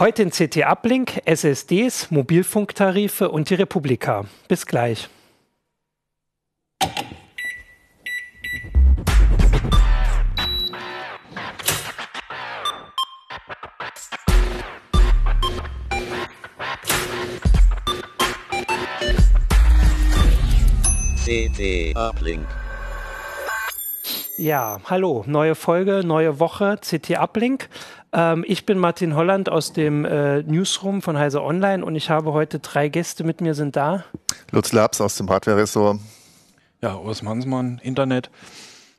Heute in CT Uplink, SSDs, Mobilfunktarife und die Republika. Bis gleich. CT Uplink. Ja, hallo, neue Folge, neue Woche, CT Uplink. Ähm, ich bin Martin Holland aus dem äh, Newsroom von Heise Online und ich habe heute drei Gäste mit mir sind da. Lutz Labs aus dem Hardware-Ressort. Ja, Urs Mansmann, Internet.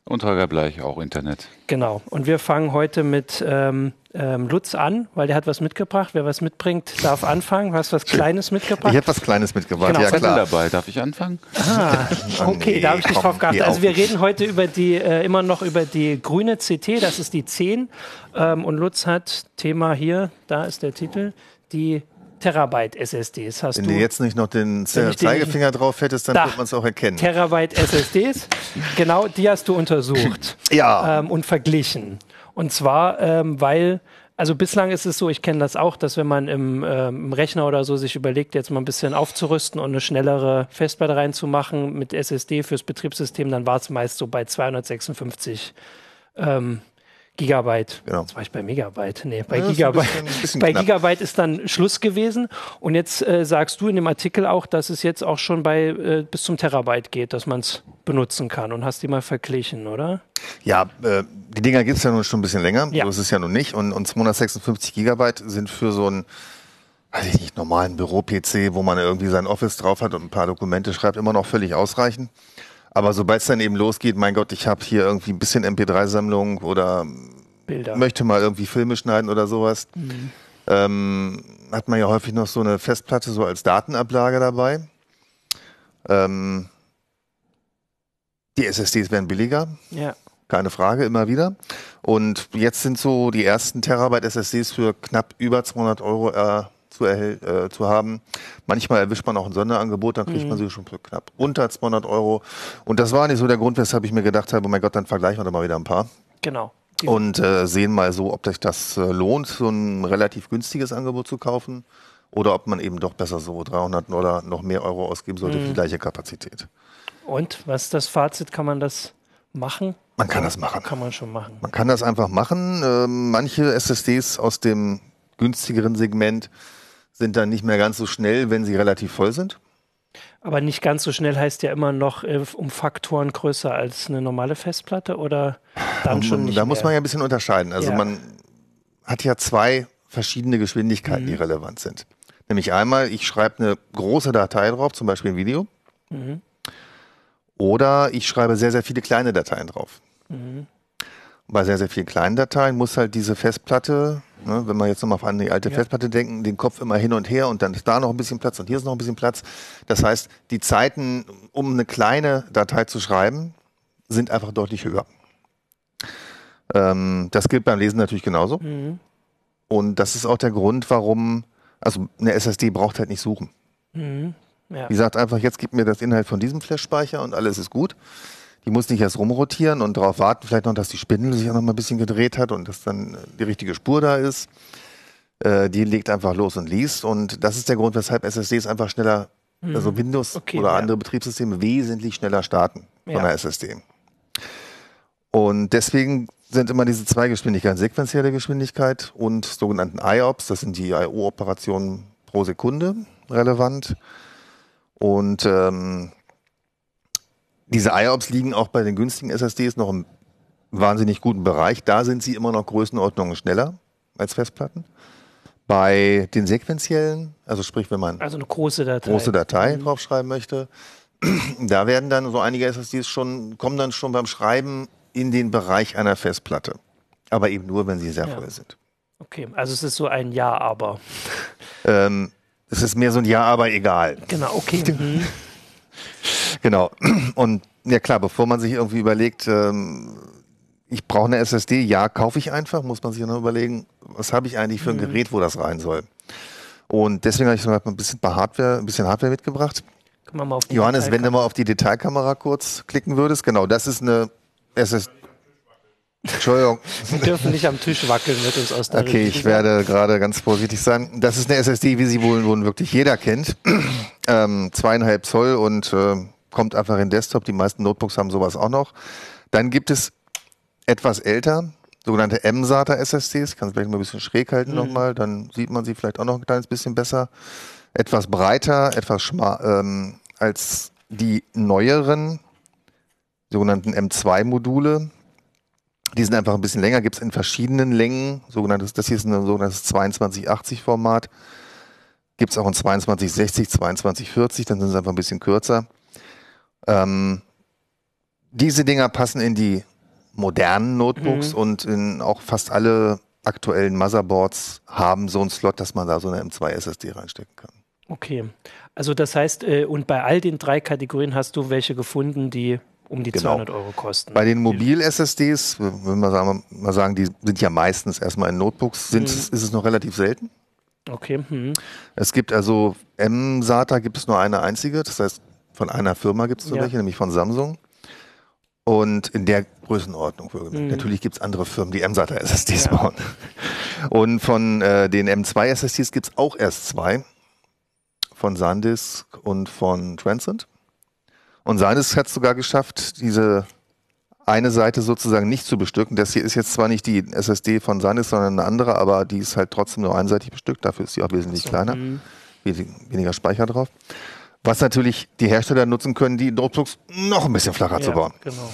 Und Holger Bleich, auch Internet. Genau. Und wir fangen heute mit ähm, ähm, Lutz an, weil der hat was mitgebracht. Wer was mitbringt, darf anfangen. Du hast was Kleines mitgebracht. Ich habe was Kleines mitgebracht, Genau. ja klar. dabei, darf ich anfangen? Ah, okay, nee, da habe ich nicht komm, drauf geachtet. Also wir reden heute über die, äh, immer noch über die grüne CT, das ist die 10. Ähm, und Lutz hat Thema hier, da ist der Titel, die Terabyte SSDs. Hast Wenn du du jetzt nicht noch den Wenn Zeigefinger drauf hättest, dann Da. wird man es auch erkennen. Terabyte SSDs? genau, die hast du untersucht Ja. ähm, und verglichen. Und zwar, ähm, weil, also bislang ist es so, ich kenne das auch, dass wenn man im, ähm, im Rechner oder so sich überlegt, jetzt mal ein bisschen aufzurüsten und eine schnellere Festplatte reinzumachen mit SSD fürs Betriebssystem, dann war es meist so bei 256 ähm, Gigabyte. Genau. Jetzt war ich bei Megabyte. Nee, bei Ja, ist ein Gigabyte. bisschen- ein bisschen bei knapp. Gigabyte ist dann Schluss gewesen. Und jetzt äh, sagst du in dem Artikel auch, dass es jetzt auch schon bei äh, bis zum Terabyte geht, dass man es benutzen kann. Und hast die mal verglichen, oder? Ja, äh, die Dinger gibt es ja nun schon ein bisschen länger. Ja. So ist es ja nun nicht. Und, und 256 Gigabyte sind für so einen, weiß ich nicht, normalen Büro-PC, wo man irgendwie sein Office drauf hat und ein paar Dokumente schreibt, immer noch völlig ausreichend. Aber sobald es dann eben losgeht, mein Gott, ich habe hier irgendwie ein bisschen MP3-Sammlung oder Bilder. möchte mal irgendwie Filme schneiden oder sowas, ähm, hat man ja häufig noch so eine Festplatte so als Datenablage dabei. Ähm, die SSDs werden billiger, ja. keine Frage, immer wieder. Und jetzt sind so die ersten Terabyte SSDs für knapp über 200 Euro äh, zu, erhält, äh, zu haben. Manchmal erwischt man auch ein Sonderangebot, dann kriegt man sie schon für knapp unter 200 Euro. Und das war nicht so der Grund, weshalb ich mir gedacht habe, oh mein Gott, dann vergleichen wir doch mal wieder ein paar Genau. Und äh, sehen mal so, ob sich das äh, lohnt, so ein relativ günstiges Angebot zu kaufen oder ob man eben doch besser so 300 oder noch mehr Euro ausgeben sollte für die gleiche Kapazität. Und was ist das Fazit? Kann man das machen? Man kann das machen. Kann man schon machen. Man kann das einfach machen. Ähm, manche SSDs aus dem günstigeren Segment sind dann nicht mehr ganz so schnell, wenn sie relativ voll sind. Aber nicht ganz so schnell heißt ja immer noch äh, um Faktoren größer als eine normale Festplatte oder dann schon nicht da muss mehr? man ja ein bisschen unterscheiden. Also Ja. man hat ja zwei verschiedene Geschwindigkeiten, Mhm. die relevant sind. Nämlich einmal, ich schreibe eine große Datei drauf, zum Beispiel ein Video. Mhm. Oder ich schreibe sehr, sehr viele kleine Dateien drauf. Mhm. Bei sehr, sehr vielen kleinen Dateien muss halt diese Festplatte, ne, wenn wir jetzt nochmal an die alte Ja. Festplatte denken, den Kopf immer hin und her und dann ist da noch ein bisschen Platz und hier ist noch ein bisschen Platz. Das heißt, die Zeiten, um eine kleine Datei zu schreiben, sind einfach deutlich höher. Ähm, das gilt beim Lesen natürlich genauso. Mhm. Und das ist auch der Grund, warum, also eine SSD braucht halt nicht suchen. Mhm. Ja. Die sagt einfach, jetzt gib mir das Inhalt von diesem Flash-Speicher und alles ist gut. Die muss nicht erst rumrotieren und darauf warten, vielleicht noch, dass die Spindel sich auch noch mal ein bisschen gedreht hat und dass dann äh, die richtige Spur da ist. Äh, die legt einfach los und liest. Und das ist der Grund, weshalb SSDs einfach schneller, also Windows. Okay, oder ja. andere Betriebssysteme wesentlich schneller starten von Ja. der SSD. Und deswegen sind immer diese zwei Geschwindigkeiten, sequenzielle Geschwindigkeit und sogenannten IOPS, das sind die IO-Operationen pro Sekunde relevant. Und ähm, diese IOPS liegen auch bei den günstigen SSDs noch im wahnsinnig guten Bereich. Da sind sie immer noch Größenordnungen schneller als Festplatten. Bei den sequenziellen, also sprich, wenn man Also eine große Datei. große Datei draufschreiben möchte, da werden dann so einige SSDs schon, kommen dann schon beim Schreiben in den Bereich einer Festplatte. Aber eben nur, wenn sie sehr Ja. voll sind. Okay, also es ist so ein Ja, aber. Ähm, es ist mehr so ein Ja, aber egal. Genau, okay. Mhm. Genau. Und ja klar, bevor man sich irgendwie überlegt, ähm, ich brauche eine SSD, ja, kaufe ich einfach, muss man sich noch überlegen, was habe ich eigentlich für ein Gerät, wo das rein soll. Und deswegen habe ich so mal ein bisschen Hardware, ein bisschen Hardware mitgebracht. Johannes, wenn du mal auf die Detailkamera kurz klicken würdest, genau, das ist eine SSD. Entschuldigung. Wir dürfen nicht am Tisch wackeln mit uns aus der Okay, ich werde gerade ganz vorsichtig sein. Das ist eine SSD, wie sie wohl, wohl wirklich jeder kennt. ähm, zweieinhalb Zoll und äh, kommt einfach in Desktop. Die meisten Notebooks haben sowas auch noch. Dann gibt es etwas älter, sogenannte M-SATA SSDs. Ich kann es vielleicht mal ein bisschen schräg halten mhm. nochmal, dann sieht man sie vielleicht auch noch ein kleines bisschen besser. Etwas breiter, etwas schmal ähm, als die neueren sogenannten M2-Module. Die sind einfach ein bisschen länger, gibt es in verschiedenen Längen. Sogenanntes, das hier ist ein sogenanntes 2280-Format. Gibt es auch in 2260, 2240, dann sind sie einfach ein bisschen kürzer. Ähm, diese Dinger passen in die modernen Notebooks mhm. und in auch fast alle aktuellen Motherboards haben so einen Slot, dass man da so eine M2 SSD reinstecken kann. Okay. Also das heißt, äh, und bei all den drei Kategorien hast du welche gefunden, die um die genau. 200 Euro kosten. Bei den Mobil-SSDs, wenn wir sagen, mal sagen, die sind ja meistens erstmal in Notebooks, sind, mhm. ist es noch relativ selten. Okay. Mhm. Es gibt also M-SATA gibt es nur eine einzige, das heißt von einer Firma gibt es ja. welche, nämlich von Samsung. Und in der Größenordnung. Mhm. Natürlich gibt es andere Firmen, die M-SATA SSDs ja. bauen. Und von äh, den M2 SSDs gibt es auch erst zwei. Von SanDisk und von Transcend. Und SanDisk hat es sogar geschafft, diese eine Seite sozusagen nicht zu bestücken. Das hier ist jetzt zwar nicht die SSD von SanDisk, sondern eine andere, aber die ist halt trotzdem nur einseitig bestückt. Dafür ist sie auch wesentlich so, kleiner. Mh. Weniger Speicher drauf. Was natürlich die Hersteller nutzen können, die Notebooks noch ein bisschen flacher ja, zu bauen. Genau.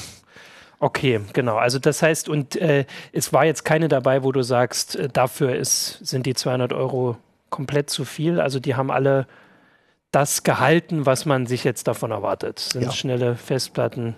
Okay, genau. Also das heißt, und äh, es war jetzt keine dabei, wo du sagst, äh, dafür ist, sind die 200 Euro komplett zu viel. Also die haben alle das gehalten, was man sich jetzt davon erwartet. Sind ja. schnelle Festplatten,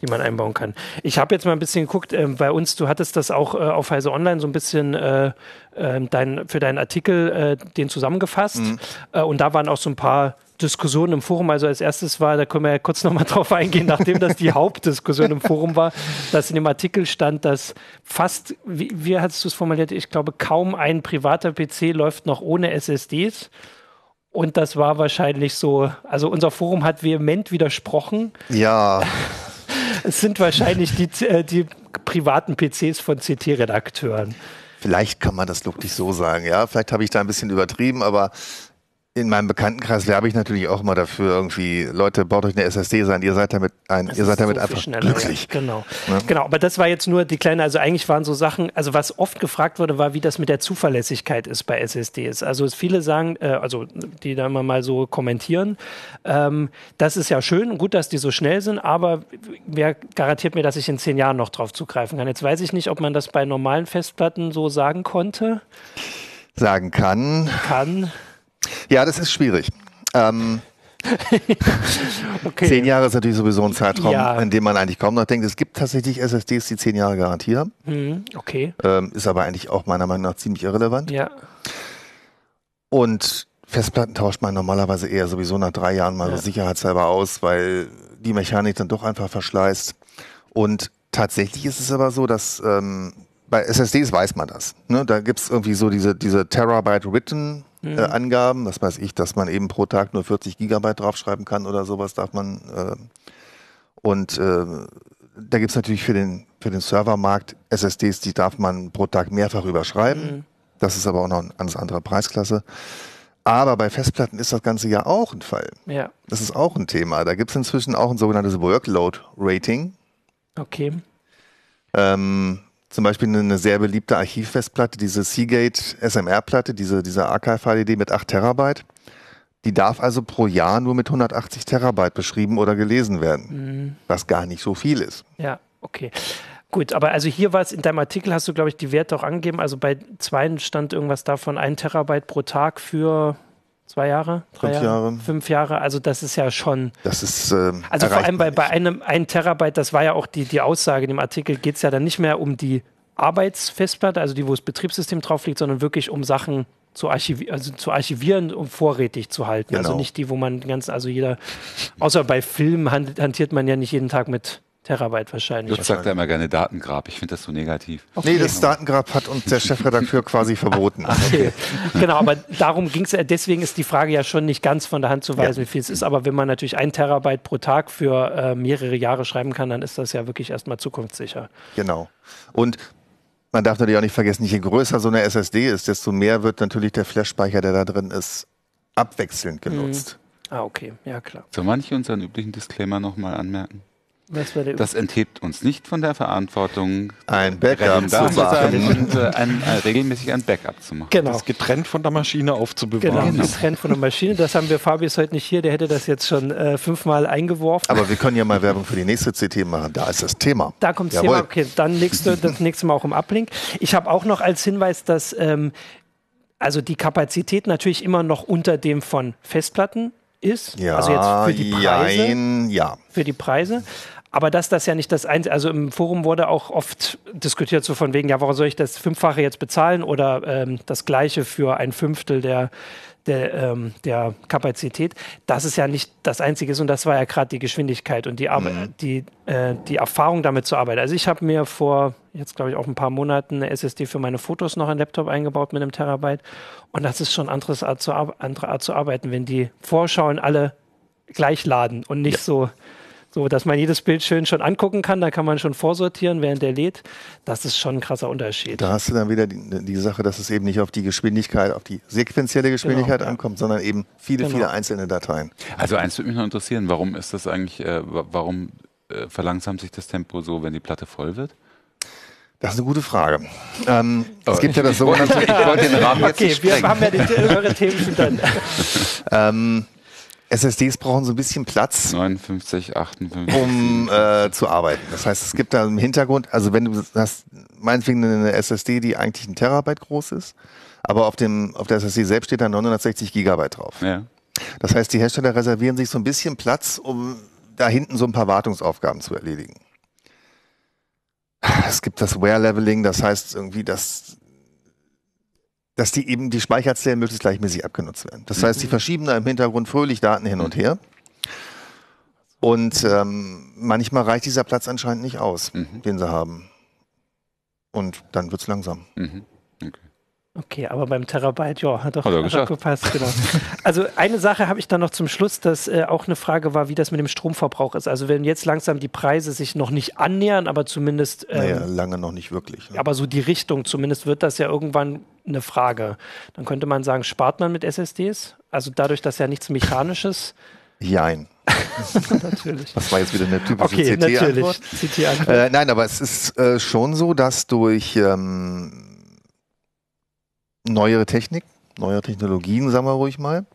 die man einbauen kann. Ich habe jetzt mal ein bisschen geguckt, äh, bei uns, du hattest das auch äh, auf Heise Online so ein bisschen äh, äh dein, für deinen Artikel äh, den zusammengefasst. Mhm. Äh, und da waren auch so ein paar Diskussionen im Forum. Also als erstes war, da können wir ja kurz nochmal drauf eingehen, nachdem das die Hauptdiskussion im Forum war, dass in dem Artikel stand, dass fast, wie, wie hast du es formuliert, ich glaube, kaum ein privater PC läuft noch ohne SSDs. Und das war wahrscheinlich so, also unser Forum hat vehement widersprochen. Ja. es sind wahrscheinlich die, äh, die privaten PCs von CT-Redakteuren. Vielleicht kann man das wirklich so sagen, ja. Vielleicht habe ich da ein bisschen übertrieben, aber in meinem Bekanntenkreis werbe ich natürlich auch immer dafür, irgendwie, Leute, baut euch eine SSD sein, ihr seid damit ein, ihr seid damit so einfach glücklich. Ja, genau. Ja? Genau, aber das war jetzt nur die kleine, also eigentlich waren so Sachen, also was oft gefragt wurde, war, wie das mit der Zuverlässigkeit ist bei SSDs. Also viele sagen, äh, also die da immer mal so kommentieren, ähm, das ist ja schön, gut, dass die so schnell sind, aber wer garantiert mir, dass ich in zehn Jahren noch drauf zugreifen kann? Jetzt weiß ich nicht, ob man das bei normalen Festplatten so sagen konnte. Sagen kann. Kann. Ja, das ist schwierig. Ähm, okay. Zehn Jahre ist natürlich sowieso ein Zeitraum, ja. in dem man eigentlich kaum noch denkt. Es gibt tatsächlich SSDs, die zehn Jahre Garantie haben. Mhm, okay. Ähm, ist aber eigentlich auch meiner Meinung nach ziemlich irrelevant. Ja. Und Festplatten tauscht man normalerweise eher sowieso nach drei Jahren mal ja. so sicherheitshalber aus, weil die Mechanik dann doch einfach verschleißt. Und tatsächlich ist es aber so, dass ähm, bei SSDs weiß man das. Ne? Da gibt es irgendwie so diese, diese Terabyte Written mhm. äh, Angaben. Das weiß ich, dass man eben pro Tag nur 40 Gigabyte draufschreiben kann oder sowas darf man. Äh, und äh, da gibt es natürlich für den, für den Servermarkt SSDs, die darf man pro Tag mehrfach überschreiben. Mhm. Das ist aber auch noch eine ganz andere Preisklasse. Aber bei Festplatten ist das Ganze ja auch ein Fall. Ja. Das ist auch ein Thema. Da gibt es inzwischen auch ein sogenanntes Workload Rating. Okay. Ähm, zum Beispiel eine sehr beliebte Archivfestplatte, diese Seagate SMR-Platte, diese, diese Archive-HDD mit 8 Terabyte. Die darf also pro Jahr nur mit 180 Terabyte beschrieben oder gelesen werden, mhm. was gar nicht so viel ist. Ja, okay. Gut, aber also hier war es, in deinem Artikel hast du, glaube ich, die Werte auch angegeben. Also bei zwei stand irgendwas davon, ein Terabyte pro Tag für zwei Jahre, drei fünf Jahre, Jahre, fünf Jahre. Also das ist ja schon. Das ist. Ähm, also vor allem bei, bei einem ein Terabyte, das war ja auch die, die Aussage in dem Artikel, geht es ja dann nicht mehr um die Arbeitsfestplatte, also die, wo das Betriebssystem drauf liegt, sondern wirklich um Sachen zu, archivi also zu archivieren und vorrätig zu halten. Also genau. Also nicht die, wo man ganz, also jeder, außer bei Filmen hantiert man ja nicht jeden Tag mit Terabyte wahrscheinlich. Lutz sagt ja immer gerne Datengrab. Ich finde das so negativ. Nee, das Datengrab hat uns der Chefredakteur quasi verboten. Okay. genau, aber darum ging es ja, deswegen ist die Frage ja schon nicht ganz von der Hand zu weisen, Ja. wie viel es ist. Aber wenn man natürlich ein Terabyte pro Tag für äh, mehrere Jahre schreiben kann, dann ist das ja wirklich erstmal zukunftssicher. Genau. Und man darf natürlich auch nicht vergessen, je größer so eine SSD ist, desto mehr wird natürlich der Flash-Speicher, der da drin ist, abwechselnd genutzt. Ah, okay, ja klar. Soll manche unseren üblichen Disclaimer nochmal anmerken? Was war der Das enthebt uns nicht von der Verantwortung, Ein Backup zu machen. und äh, ein, äh, regelmäßig ein Backup zu machen. genau. Das getrennt von der Maschine Genau, aufzubewahren. getrennt von der Maschine. Das haben wir, Fabi ist heute nicht hier, der hätte das jetzt schon äh, fünfmal eingeworfen. Aber wir können ja mal Werbung für die nächste CT machen. Da ist das Thema. Da kommt das. Thema. Okay, dann nächste, das nächste Mal auch im Uplink. Ich habe auch noch als Hinweis, dass ähm, also die Kapazität natürlich immer noch unter dem von Festplatten ist. Ja, also jetzt für die Preise. jein, ja. Für die Preise. Aber dass das ja nicht das Einzige, also im Forum wurde auch oft diskutiert, so von wegen, ja, warum soll ich das Fünffache jetzt bezahlen oder ähm, das Gleiche für ein Fünftel der, der, ähm, der Kapazität. Das ist ja nicht das Einzige ist und das war ja gerade die Geschwindigkeit und die, Arbeit, die, äh, die Erfahrung damit zu arbeiten. Also ich habe mir vor, jetzt glaube ich auch ein paar Monaten eine SSD für meine Fotos noch in Laptop eingebaut mit einem Terabyte und das ist schon anderes Art zu, andere Art zu arbeiten, wenn die Vorschauen alle gleich laden und nicht so so, dass man jedes Bild schön schon angucken kann, da kann man schon vorsortieren, während der lädt. Das ist schon ein krasser Unterschied. Da hast du dann wieder die, die Sache, dass es eben nicht auf die Geschwindigkeit, auf die sequentielle Geschwindigkeit Genau, ja. ankommt, sondern eben viele, Genau. viele einzelne Dateien. Also eins würde mich noch interessieren, warum ist das eigentlich, äh, wa- warum äh, verlangsamt sich das Tempo so, wenn die Platte voll wird? Das ist eine gute Frage. Ähm, es Oh, gibt ja das sogenannte Ich wollte den Rahmen jetzt Okay, nicht wir haben ja die, eure Themen schon dann. ähm, SSDs brauchen so ein bisschen Platz, 59, 58. um äh, zu arbeiten. Das heißt, es gibt da im Hintergrund, also wenn du hast meinetwegen eine SSD, die eigentlich ein Terabyte groß ist, aber auf, dem, auf der SSD selbst steht da 960 Gigabyte drauf. Ja. Das heißt, die Hersteller reservieren sich so ein bisschen Platz, um da hinten so ein paar Wartungsaufgaben zu erledigen. Es gibt das Wear-Leveling, das heißt irgendwie, dass, dass die eben die Speicherzellen möglichst gleichmäßig abgenutzt werden. Das heißt, die verschieben da im Hintergrund fröhlich Daten hin und her. Und ähm, manchmal reicht dieser Platz anscheinend nicht aus, Mhm. den sie haben. Und dann wird's langsam. Mhm. Okay, aber beim Terabyte, ja, hat doch, Hat hat doch gepasst, genau. Also eine Sache habe ich dann noch zum Schluss, dass äh, auch eine Frage war, wie das mit dem Stromverbrauch ist. Also wenn jetzt langsam die Preise sich noch nicht annähern, aber zumindest ähm, Naja, lange noch nicht wirklich. Ne? aber so die Richtung, zumindest wird das ja irgendwann eine Frage. Dann könnte man sagen, spart man mit SSDs? Also dadurch, dass ja nichts Mechanisches. Jein. natürlich. Das war jetzt wieder eine typische Okay, CT-Antwort. natürlich. CT-Antwort. Äh, nein, aber es ist äh, schon so, dass durch ähm, neuere Technik, neuere Technologien, sagen wir ruhig mal,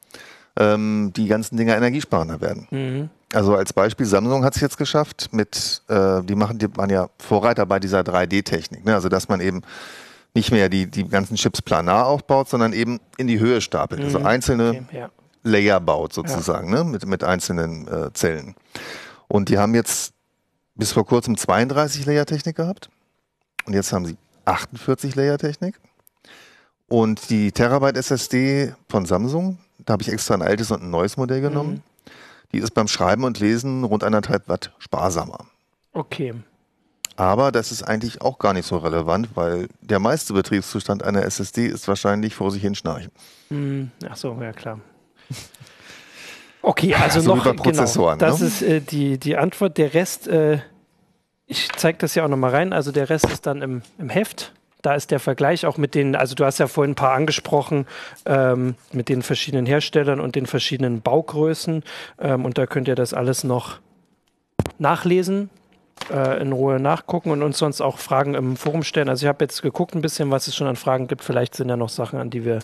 ähm, die ganzen Dinge energiesparender werden. Mhm. Also als Beispiel, Samsung hat es jetzt geschafft mit, äh, die machen, die waren ja Vorreiter bei dieser 3D-Technik, ne? also dass man eben nicht mehr die, die ganzen Chips planar aufbaut, sondern eben in die Höhe stapelt. Also Mhm. einzelne Okay, ja. Layer baut sozusagen, ne? mit, mit einzelnen äh, Zellen. Und die haben jetzt bis vor kurzem 32 Layer Technik gehabt und jetzt haben sie 48 Layer Technik. Und die Terabyte SSD von Samsung, da habe ich extra ein altes und ein neues Modell genommen. Die ist beim Schreiben und Lesen rund anderthalb Watt sparsamer. Okay. Aber das ist eigentlich auch gar nicht so relevant, weil der meiste Betriebszustand einer SSD ist wahrscheinlich vor sich hin schnarchen. Hm, Ach so, ja klar. Okay, also So wie noch genau, das ne? ist äh, die, die Antwort. Der Rest, äh, ich zeige das ja auch nochmal rein. Also der Rest ist dann im, im Heft. Da ist der Vergleich auch mit den, also du hast ja vorhin ein paar angesprochen, ähm, mit den verschiedenen Herstellern und den verschiedenen Baugrößen. Ähm, und da könnt ihr das alles noch nachlesen, äh, in Ruhe nachgucken und uns sonst auch Fragen im Forum stellen. Also ich habe jetzt geguckt ein bisschen, was es schon an Fragen gibt. Vielleicht sind ja noch Sachen, an die wir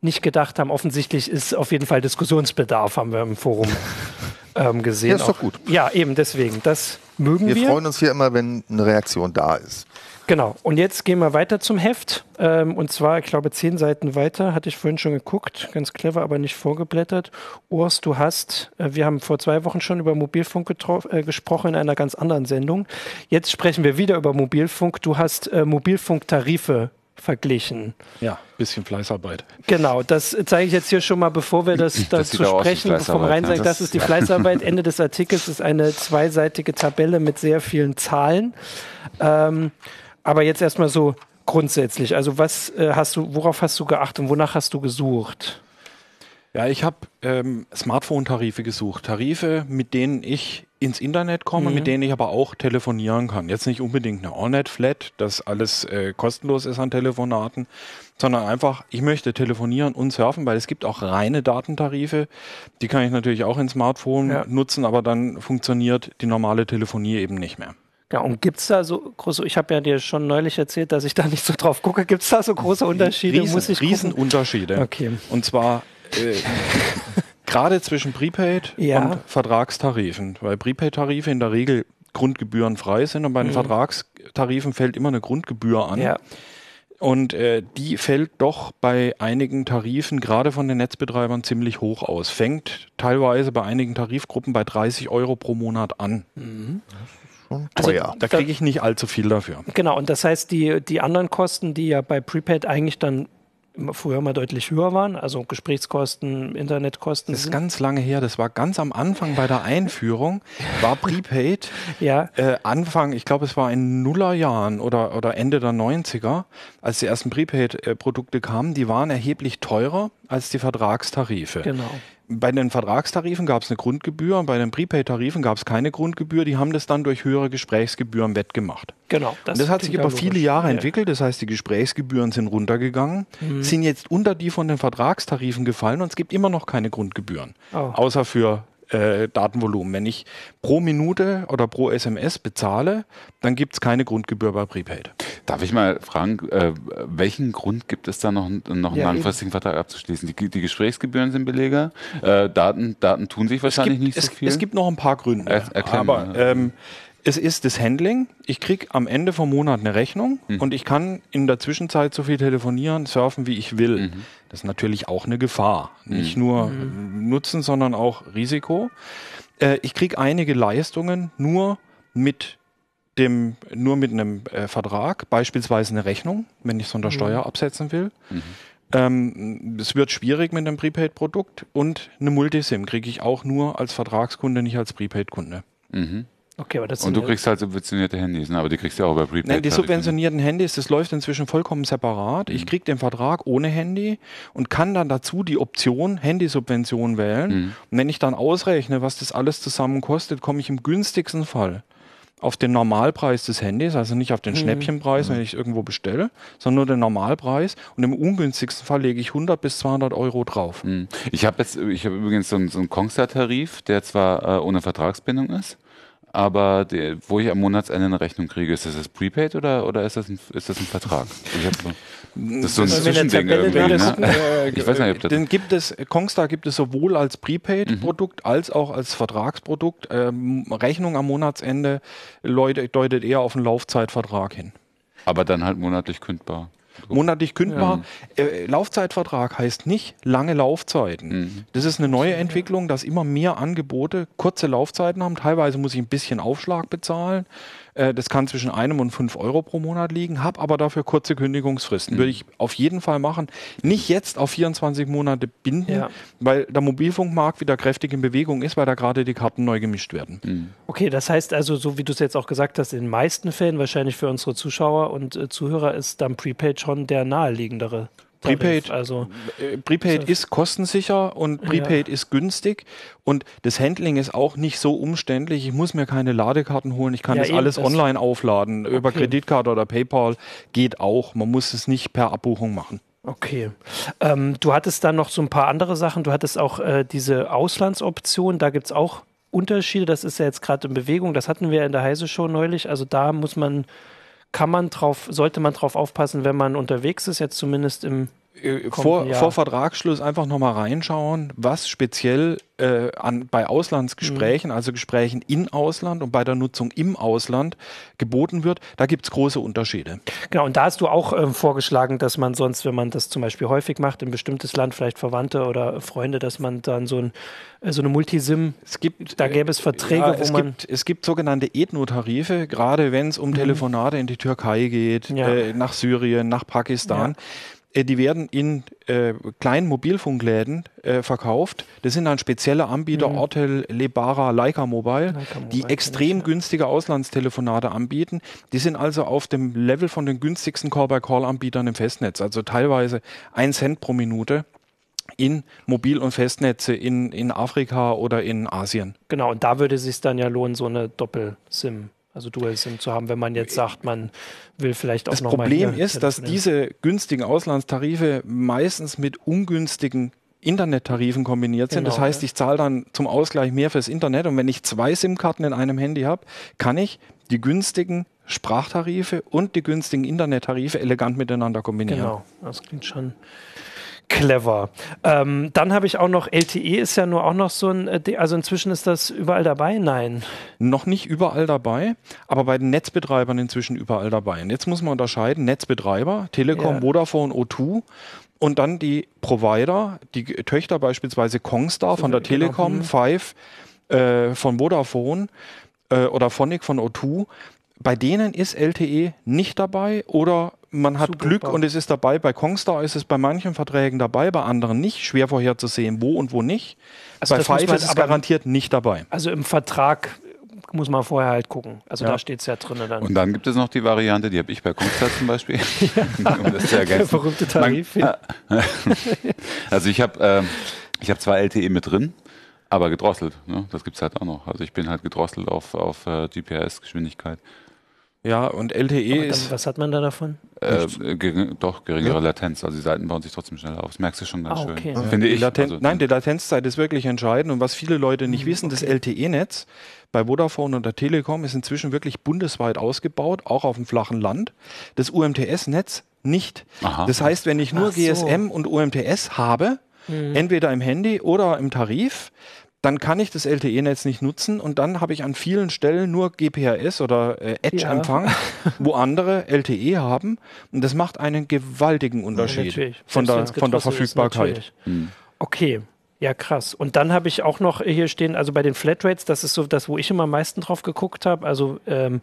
nicht gedacht haben. Offensichtlich ist auf jeden Fall Diskussionsbedarf, haben wir im Forum ähm, gesehen. Ja, ist doch Auch- gut. Ja, eben deswegen. Das mögen Wir wir. freuen uns hier immer, wenn eine Reaktion da ist. Genau. Und jetzt gehen wir weiter zum Heft. Ähm, und zwar, ich glaube, zehn Seiten weiter. Hatte ich vorhin schon geguckt. Ganz clever, aber nicht vorgeblättert. Urs, du hast, äh, wir haben vor zwei Wochen schon über Mobilfunk äh, gesprochen in einer ganz anderen Sendung. Jetzt sprechen wir wieder über Mobilfunk. Du hast äh, Mobilfunktarife verglichen. Ja, bisschen Fleißarbeit. Genau, das zeige ich jetzt hier schon mal, bevor wir das, Das dazu sprechen, bevor wir Fleißarbeit, rein ne? das Das- ist die Fleißarbeit. Ende des Artikels ist eine zweiseitige Tabelle mit sehr vielen Zahlen. Ähm, aber jetzt erstmal so grundsätzlich. Also was äh, hast du, worauf hast du geachtet und wonach hast du gesucht? Ja, ich habe ähm, Smartphone-Tarife gesucht. Tarife, mit denen ich ins Internet komme, Mhm. mit denen ich aber auch telefonieren kann. Jetzt nicht unbedingt eine Allnet-Flat, dass alles äh, kostenlos ist an Telefonaten, sondern einfach, ich möchte telefonieren und surfen, weil es gibt auch reine Datentarife. Die kann ich natürlich auch ins Smartphone Ja. nutzen, aber dann funktioniert die normale Telefonie eben nicht mehr. Ja, und gibt es da so große, ich habe ja dir schon neulich erzählt, dass ich da nicht so drauf gucke, gibt es da so große Unterschiede? Riesen, Muss ich? Riesenunterschiede. Okay. Und zwar äh, gerade zwischen Prepaid Ja. und Vertragstarifen, weil Prepaid-Tarife in der Regel grundgebührenfrei sind und bei den Vertragstarifen fällt immer eine Grundgebühr an. Mhm. Ja, Und äh, die fällt doch bei einigen Tarifen, gerade von den Netzbetreibern, ziemlich hoch aus. Fängt teilweise bei einigen Tarifgruppen bei 30 Euro pro Monat an. Schon Also- teuer. Da kriege ich nicht allzu viel dafür. genau. Und das heißt, die, die anderen Kosten, die ja bei Prepaid eigentlich dann früher mal deutlich höher waren, also Gesprächskosten, Internetkosten. Das ist ganz lange her, das war ganz am Anfang bei der Einführung, war Prepaid ja, Äh, Anfang, ich glaube, es war in Nullerjahren oder, oder Ende der 90er, als die ersten Prepaid-Produkte kamen, die waren erheblich teurer als die Vertragstarife. genau. Bei den Vertragstarifen gab es eine Grundgebühr, und bei den Prepaid-Tarifen gab es keine Grundgebühr, die haben das dann durch höhere Gesprächsgebühren wettgemacht. Genau. Und das hat sich über viele. Jahre Ja. entwickelt, das heißt, die Gesprächsgebühren sind runtergegangen, Mhm. sind jetzt unter die von den Vertragstarifen gefallen und es gibt immer noch keine Grundgebühren, Oh. außer für äh, Datenvolumen. Wenn ich pro Minute oder pro SMS bezahle, dann gibt es keine Grundgebühr bei Prepaid. Darf ich mal fragen, äh, welchen Grund gibt es da noch, noch einen Ja, langfristigen Vertrag abzuschließen? Die, die Gesprächsgebühren sind billiger, äh, Daten, Daten tun sich wahrscheinlich gibt, nicht es, so viel. es gibt noch ein paar Gründe. Er- erklär aber mal. ähm, es ist das Handling. Ich kriege am Ende vom Monat eine Rechnung Mhm. und ich kann in der Zwischenzeit so viel telefonieren, surfen, wie ich will. Mhm. Das ist natürlich auch eine Gefahr. Nicht nur Nutzen, sondern auch Risiko. Äh, ich kriege einige Leistungen nur mit dem, nur mit einem äh, Vertrag, beispielsweise eine Rechnung, wenn ich es von der Steuer absetzen will. Mhm. Ähm, es wird schwierig mit einem Prepaid-Produkt und eine Multisim kriege ich auch nur als Vertragskunde, nicht als Prepaid-Kunde. Mhm. Okay, aber das Und du kriegst halt subventionierte Handys, ne? aber die kriegst du ja auch bei Prepaid. Nein, die Tarifen. subventionierten Handys, das läuft inzwischen vollkommen separat. Ich kriege den Vertrag ohne Handy und kann dann dazu die Option Handysubvention wählen. Mhm. Und wenn ich dann ausrechne, was das alles zusammen kostet, komme ich im günstigsten Fall auf den Normalpreis des Handys, also nicht auf den Schnäppchenpreis, wenn ich es irgendwo bestelle, sondern nur den Normalpreis. Und im ungünstigsten Fall lege ich 100 bis 200 Euro drauf. Mhm. Ich habe jetzt, ich habe übrigens so einen, so einen Kongstar-Tarif, der zwar äh, ohne Vertragsbindung ist, aber der, wo ich am Monatsende eine Rechnung kriege, ist das das Prepaid oder, oder ist, das ein, ist das ein Vertrag? Ich hab so, das ist so ein der Zwischending irgendwie. Ne? Ich weiß nicht, ob das- Den gibt es, Kongstar gibt es sowohl als Prepaid-Produkt als auch als Vertragsprodukt. Ähm, Rechnung am Monatsende deutet, deutet eher auf einen Laufzeitvertrag hin. Aber dann halt monatlich kündbar. Monatlich kündbar. Äh, Laufzeitvertrag heißt nicht lange Laufzeiten. Mhm. Das ist eine neue Entwicklung, dass immer mehr Angebote kurze Laufzeiten haben. Teilweise muss ich ein bisschen Aufschlag bezahlen. Äh, das kann zwischen einem und fünf Euro pro Monat liegen, habe aber dafür kurze Kündigungsfristen. Würde ich auf jeden Fall machen. Nicht jetzt auf 24 Monate binden, Ja. weil der Mobilfunkmarkt wieder kräftig in Bewegung ist, weil da gerade die Karten neu gemischt werden. Mhm. Okay, das heißt also, so wie du es jetzt auch gesagt hast, in den meisten Fällen, wahrscheinlich für unsere Zuschauer und äh, Zuhörer, ist dann Prepaid schon der naheliegendere. Tarif. Prepaid- Also, Äh, Prepaid ist kostensicher und Prepaid ist günstig und das Handling ist auch nicht so umständlich. Ich muss mir keine Ladekarten holen, ich kann Ja, das eben, alles das- online aufladen. Über Okay. Kreditkarte oder PayPal geht auch. Man muss es nicht per Abbuchung machen. okay. Ähm, du hattest dann noch so ein paar andere Sachen. Du hattest auch äh, diese Auslandsoption. Da gibt es auch Unterschiede. Das ist ja jetzt gerade in Bewegung. Das hatten wir in der Heise Show neulich. Also da muss man, kann man drauf, sollte man drauf aufpassen, wenn man unterwegs ist, jetzt zumindest im äh, vor, Jahr. vor Vertragsschluss einfach nochmal reinschauen, was speziell äh, an, bei Auslandsgesprächen, Mhm. also Gesprächen in Ausland und bei der Nutzung im Ausland geboten wird. Da gibt es große Unterschiede. Genau, und da hast du auch ähm, vorgeschlagen, dass man sonst, wenn man das zum Beispiel häufig macht, in bestimmtes Land, vielleicht Verwandte oder Freunde, dass man dann so, ein, äh, so eine Multisim, Es gibt, da gäbe es Verträge, ja, wo es man. gibt, es gibt sogenannte Ethnotarife, gerade wenn es um Telefonate in die Türkei geht, Ja. äh, nach Syrien, nach Pakistan. Äh, Die werden in äh, kleinen Mobilfunkläden äh, verkauft. Das sind dann spezielle Anbieter, Ortel, Lebara, Leica Mobile, Mhm. Leica Mobile die ich, extrem ja. günstige Auslandstelefonate anbieten. Die sind also auf dem Level von den günstigsten Call-by-Call-Anbietern im Festnetz, also teilweise ein Cent pro Minute in Mobil- und Festnetze in, in Afrika oder in Asien. Genau, und da würde es sich dann ja lohnen, so eine Doppel-SIM, also Dual-SIM zu haben, wenn man jetzt sagt, man will vielleicht auch Das noch mal Problem hier ist, dass diese günstigen Auslandstarife meistens mit ungünstigen Internettarifen kombiniert sind. Genau, das heißt, ja. ich zahle dann zum Ausgleich mehr fürs Internet und wenn ich zwei SIM-Karten in einem Handy habe, kann ich die günstigen Sprachtarife und die günstigen Internettarife elegant miteinander kombinieren. Genau, das klingt schon clever. Ähm, dann habe ich auch noch, LTE ist ja nur auch noch so ein, äh, also inzwischen ist das überall dabei? Nein. Noch nicht überall dabei, aber bei den Netzbetreibern inzwischen überall dabei. Und jetzt muss man unterscheiden, Netzbetreiber, Telekom, Ja. Vodafone, O2 und dann die Provider, die Töchter beispielsweise Kongstar von der Genau, Telekom, hm. Five äh, von Vodafone äh, oder Phonic von O2. Bei denen ist LTE nicht dabei oder man hat Super. Glück und es ist dabei. Bei Kongstar ist es bei manchen Verträgen dabei, bei anderen nicht. Schwer vorherzusehen, wo und wo nicht. Also bei Five ist es garantiert nicht dabei. Also im Vertrag muss man vorher halt gucken. Also Ja. da steht es ja drin dann. Und dann gibt es noch die Variante, die habe ich bei Kongstar zum Beispiel, um das zu Der ergänzen. berühmte Tarif. Man- Also ich habe ähm, ich hab zwar LTE mit drin, aber gedrosselt. Ne? Das gibt es halt auch noch. Also ich bin halt gedrosselt auf, auf äh, GPS-Geschwindigkeit. Ja, und LTE Aber ist dann, was hat man da davon? Äh, gering, doch, geringere Latenz. Also die Seiten bauen sich trotzdem schneller auf. Das merkst du schon ganz Ah, schön. okay. Finde ich. Laten Also, Nein, die Latenzzeit ist wirklich entscheidend. Und was viele Leute nicht wissen, das LTE-Netz bei Vodafone und der Telekom ist inzwischen wirklich bundesweit ausgebaut, auch auf dem flachen Land. Das UMTS-Netz nicht. Aha. Das heißt, wenn ich nur so. Mhm. GSM und UMTS habe, entweder im Handy oder im Tarif, dann kann ich das LTE-Netz nicht nutzen und dann habe ich an vielen Stellen nur GPRS oder äh, Edge-Empfang, wo andere LTE haben und das macht einen gewaltigen Unterschied Natürlich. von, der, von der Verfügbarkeit. Hm. Okay. Ja, krass. Und dann habe ich auch noch hier stehen, also bei den Flatrates, das ist so das, wo ich immer am meisten drauf geguckt habe. Also, ähm,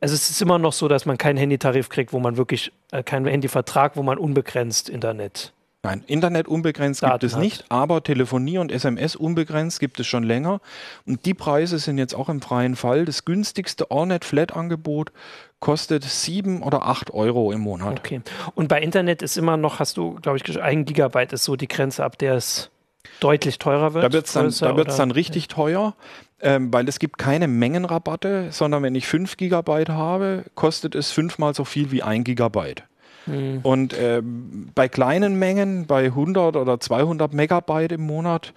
also es ist immer noch so, dass man keinen Handytarif kriegt, wo man wirklich, äh, keinen Handyvertrag, wo man unbegrenzt Internet. Nein, Internet unbegrenzt Daten gibt es hat. nicht, aber Telefonie und SMS unbegrenzt gibt es schon länger. Und die Preise sind jetzt auch im freien Fall. Das günstigste Allnet-Flat-Angebot kostet sieben oder acht Euro im Monat. Okay. Und bei Internet ist immer noch, hast du, glaube ich, ein Gigabyte ist so die Grenze, ab der es deutlich teurer wird. Da wird es dann, da wird's dann richtig teuer, ähm, weil es gibt keine Mengenrabatte, sondern wenn ich 5 Gigabyte habe, kostet es fünfmal so viel wie ein Gigabyte. Hm. Und ähm, bei kleinen Mengen, bei 100 oder 200 Megabyte im Monat,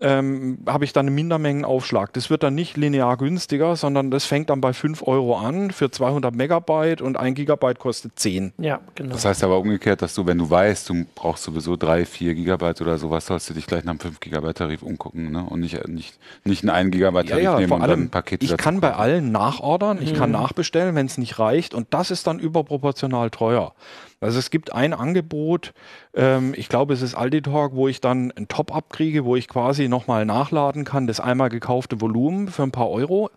ähm, habe ich dann einen Mindermengenaufschlag. Das wird dann nicht linear günstiger, sondern das fängt dann bei 5 Euro an für 200 Megabyte und ein Gigabyte kostet 10. Ja, genau. Das heißt aber umgekehrt, dass du, wenn du weißt, du brauchst sowieso drei, vier Gigabyte oder sowas, sollst du dich gleich nach einem 5 Gigabyte Tarif umgucken ne? und nicht, nicht, nicht einen 1 Gigabyte Tarif nehmen vor und dann allem, ein Paket ich kann bei allen nachordern, ich kann nachbestellen, wenn es nicht reicht und das ist dann überproportional teuer. Also es gibt ein Angebot, ähm, ich glaube es ist Aldi-Talk, wo ich dann ein Top-Up kriege, wo ich quasi nochmal nachladen kann, das einmal gekaufte Volumen für ein paar Euro.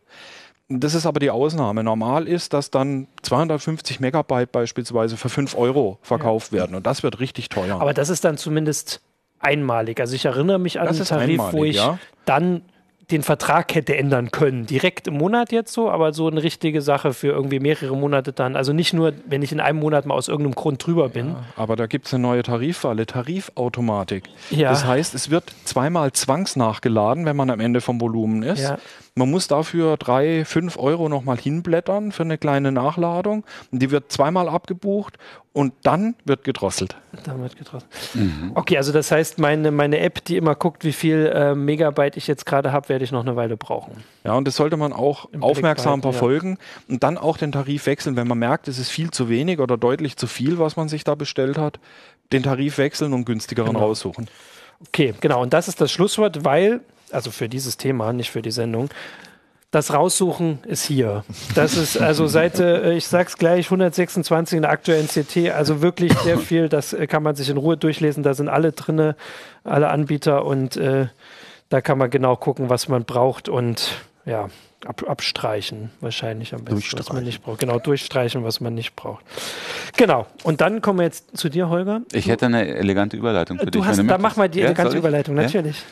Das ist aber die Ausnahme. Normal ist, dass dann 250 Megabyte beispielsweise für 5 Euro verkauft werden und das wird richtig teuer. Aber das ist dann zumindest einmalig. Also ich erinnere mich an Das einen Tarif, wo einmalig, ich ja. dann den Vertrag hätte ändern können. Direkt im Monat jetzt so, aber so eine richtige Sache für irgendwie mehrere Monate dann. Also nicht nur, wenn ich in einem Monat mal aus irgendeinem Grund drüber bin. Aber da gibt es eine neue Tariffalle, Tarifautomatik. Ja. Das heißt, es wird zweimal zwangsnachgeladen, wenn man am Ende vom Volumen ist. Ja. Man muss dafür drei, fünf Euro nochmal hinblättern für eine kleine Nachladung. Und die wird zweimal abgebucht und dann wird gedrosselt. Dann wird getroffen. Okay, also das heißt, meine, meine App, die immer guckt, wie viel äh, Megabyte ich jetzt gerade habe, werde ich noch eine Weile brauchen. Ja, und das sollte man auch Im Blick aufmerksam behalten, ja. verfolgen und dann auch den Tarif wechseln, wenn man merkt, es ist viel zu wenig oder deutlich zu viel, was man sich da bestellt hat. den Tarif wechseln und günstigeren Genau. raussuchen. Okay, genau. Und das ist das Schlusswort, weil, also für dieses Thema, nicht für die Sendung, das Raussuchen ist hier. Das ist also Seite, äh, ich sag's gleich, 126 in der aktuellen CT, also wirklich sehr viel. Das äh, kann man sich in Ruhe durchlesen. Da sind alle drinne, alle Anbieter und äh, da kann man genau gucken, was man braucht und ja, ab, abstreichen wahrscheinlich am besten, was man Durchstreichen. nicht braucht. Genau, durchstreichen, was man nicht braucht. Genau. Und dann kommen wir jetzt zu dir, Holger. Ich hätte eine elegante Überleitung für dich. Du hast, wenn da möchtest. mach mal die Ja, elegante? Überleitung, Ja? natürlich.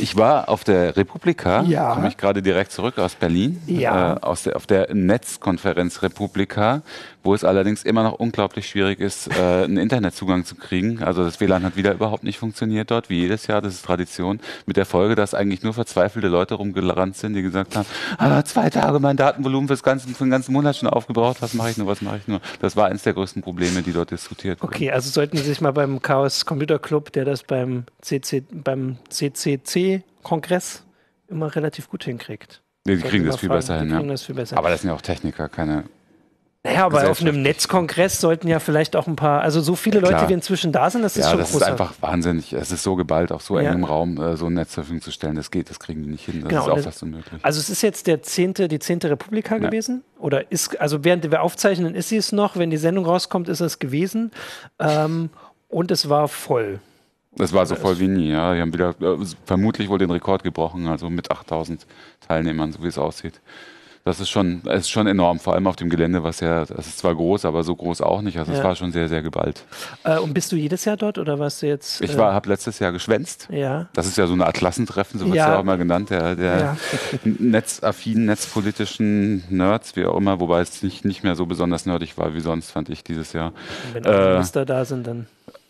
Ich war auf der Republika, Ja. komme ich gerade direkt zurück aus Berlin, Ja. äh, aus der, auf der Netzkonferenz Republika, wo es allerdings immer noch unglaublich schwierig ist, äh, einen Internetzugang zu kriegen. Also das WLAN hat wieder überhaupt nicht funktioniert dort, wie jedes Jahr, das ist Tradition, mit der Folge, dass eigentlich nur verzweifelte Leute rumgerannt sind, die gesagt haben, ah, zwei Tage mein Datenvolumen fürs ganze, für den ganzen Monat schon aufgebraucht, was mache ich nur, was mache ich nur. Das war eines der größten Probleme, die dort diskutiert wurden. Okay, also sollten Sie sich mal beim Chaos Computer Club, der das beim, CC, beim CCC-Kongress immer relativ gut hinkriegt. Nee, die kriegen das fragen. besser Die hin, kriegen das viel besser. Aber das sind ja auch Techniker, keine naja, aber auf einem. Netzkongress sollten ja vielleicht auch ein paar, also so viele Leute, klar. wie inzwischen da sind, das ist ja, schon das großer. ist einfach wahnsinnig. Es ist so geballt, auf so Ja. engem Raum äh, so ein Netz zur Verfügung zu stellen. Das geht, das kriegen die nicht hin. Das Genau, ist auch das- fast unmöglich. Also es ist jetzt der zehnte, die zehnte Republika Ja. gewesen? Oder ist, also während wir aufzeichnen, ist sie es noch. Wenn die Sendung rauskommt, ist es gewesen. Ähm, und es war voll. Das war so voll wie nie. Ja, die haben wieder äh, vermutlich wohl den Rekord gebrochen, also mit 8000 Teilnehmern, so wie es aussieht. Das ist schon, ist schon enorm, vor allem auf dem Gelände, was ja, das ist zwar groß, aber so groß auch nicht. Also es Ja. war schon sehr, sehr geballt. Äh, und bist du jedes Jahr dort oder warst du jetzt? Ich äh, war, habe letztes Jahr geschwänzt. Ja. Das ist ja so eine Art Klassentreffen, so wird es Ja. ja auch mal genannt, der, der Ja. netzaffinen, netzpolitischen Nerds, wie auch immer, wobei es nicht, nicht mehr so besonders nerdig war wie sonst, fand ich dieses Jahr. Wenn Äh, alle Minister da sind, dann.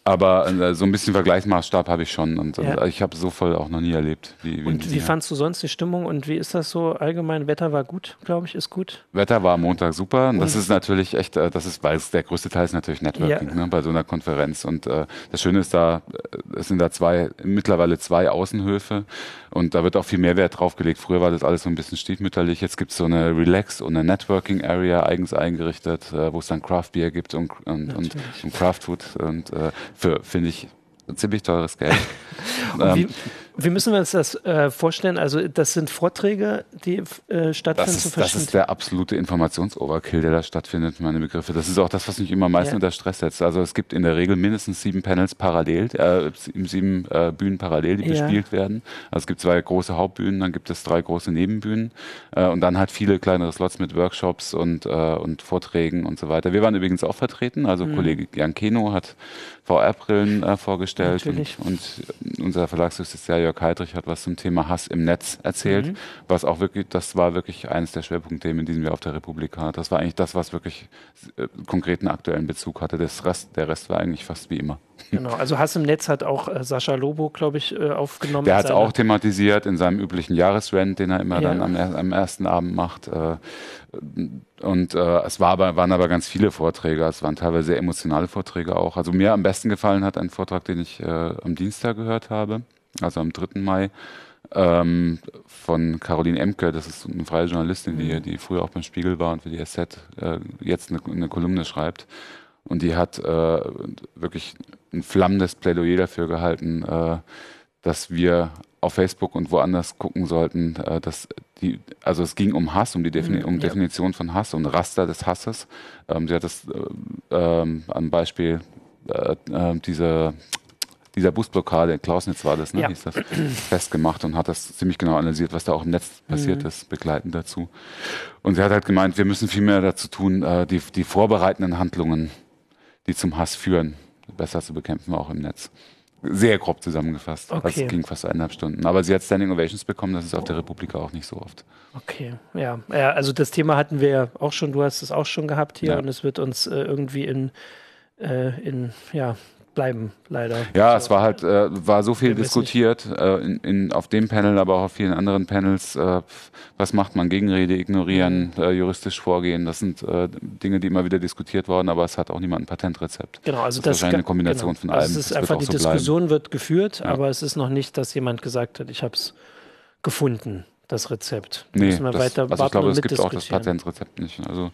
Aber äh, so ein bisschen Vergleichsmaßstab habe ich schon und Ja. äh, ich habe so voll auch noch nie erlebt. Wie, wie Und wie fandst du sonst die Stimmung und wie ist das so allgemein? Wetter war gut, glaube ich, ist gut. Wetter war am Montag super und das ist natürlich echt, äh, das ist, weil der größte Teil ist natürlich Networking Ja. ne, bei so einer Konferenz und äh, das Schöne ist da, äh, es sind da zwei, mittlerweile zwei Außenhöfe und da wird auch viel Mehrwert draufgelegt. Früher war das alles so ein bisschen stiefmütterlich, jetzt gibt es so eine Relax- und eine Networking Area eigens eingerichtet, äh, wo es dann Craft Beer gibt und, und, und, und Craft Food und äh, für, finde ich, ziemlich teures Geld. Ähm, wie, wie müssen wir uns das äh, vorstellen? Also das sind Vorträge, die äh, stattfinden Das zu ist, das ist der absolute Informationsoverkill, der da stattfindet, meine Begriffe. Das ist auch das, was mich immer am meisten Ja. unter Stress setzt. Also es gibt in der Regel mindestens sieben Panels parallel, äh, sieben, sieben äh, Bühnen parallel, die Ja. bespielt werden. Also es gibt zwei große Hauptbühnen, dann gibt es drei große Nebenbühnen äh, und dann halt viele kleinere Slots mit Workshops und, äh, und Vorträgen und so weiter. Wir waren übrigens auch vertreten. Also Mhm. Kollege Jan Keno hat VR-Brillen äh, vorgestellt und, Natürlich. und unser Verlagsjustiziar Jörg Heidrich hat was zum Thema Hass im Netz erzählt, Mhm. was auch wirklich, das war wirklich eines der Schwerpunktthemen, in diesem wir auf der Republika. Das war eigentlich das, was wirklich äh, konkreten aktuellen Bezug hatte. Das Rest, der Rest war eigentlich fast wie immer. Genau, also Hass im Netz hat auch äh, Sascha Lobo, glaube ich, äh, aufgenommen. Der hat es auch thematisiert in seinem üblichen Jahresrand, den er immer Ja. dann am, am ersten Abend macht. Äh, und äh, es war aber, waren aber ganz viele Vorträge. Es waren teilweise sehr emotionale Vorträge auch. Also mir am besten gefallen hat ein Vortrag, den ich äh, am Dienstag gehört habe, also am 3. Mai. Ähm, von Caroline Emke, das ist eine freie Journalistin, Mhm. die, die früher auch beim Spiegel war und für die SZ äh, jetzt eine, eine Kolumne schreibt. Und die hat äh, wirklich ein flammendes Plädoyer dafür gehalten, äh, dass wir auf Facebook und woanders gucken sollten, äh, dass die, also es ging um Hass, um die Defini Mhm, um ja. Definition von Hass und Raster des Hasses. Ähm, sie hat das äh, ähm, am Beispiel äh, äh, diese dieser Busblockade in Klausnitz war das, ne, Ja. hieß das, festgemacht und hat das ziemlich genau analysiert, was da auch im Netz passiert Mhm. ist, begleitend dazu. Und sie hat halt gemeint, wir müssen viel mehr dazu tun, äh, die, die vorbereitenden Handlungen, die zum Hass führen, besser zu bekämpfen, auch im Netz. Sehr grob zusammengefasst. Okay. Das ging fast eineinhalb Stunden. Aber sie hat Standing Ovations bekommen, das ist auf der Republika auch nicht so oft. Okay, ja. ja. Also das Thema hatten wir ja auch schon, du hast es auch schon gehabt hier Ja. und es wird uns äh, irgendwie in, äh, in, ja, bleiben, leider. Ja, es war halt, äh, war so viel diskutiert, äh, in, in, auf dem Panel, aber auch auf vielen anderen Panels. Äh, was macht man? Gegenrede ignorieren, Mhm. äh, juristisch vorgehen. Das sind äh, Dinge, die immer wieder diskutiert wurden, aber es hat auch niemand ein Patentrezept. Genau, also Das ist das, wahrscheinlich eine Kombination von also allem. Es Das ist wird einfach die so bleiben. Diskussion wird geführt, Ja. aber es ist noch nicht, dass jemand gesagt hat, ich habe es gefunden, das Rezept. Nee, müssen wir das, weiter also ich glaube, es gibt auch das. Patentrezept nicht. Also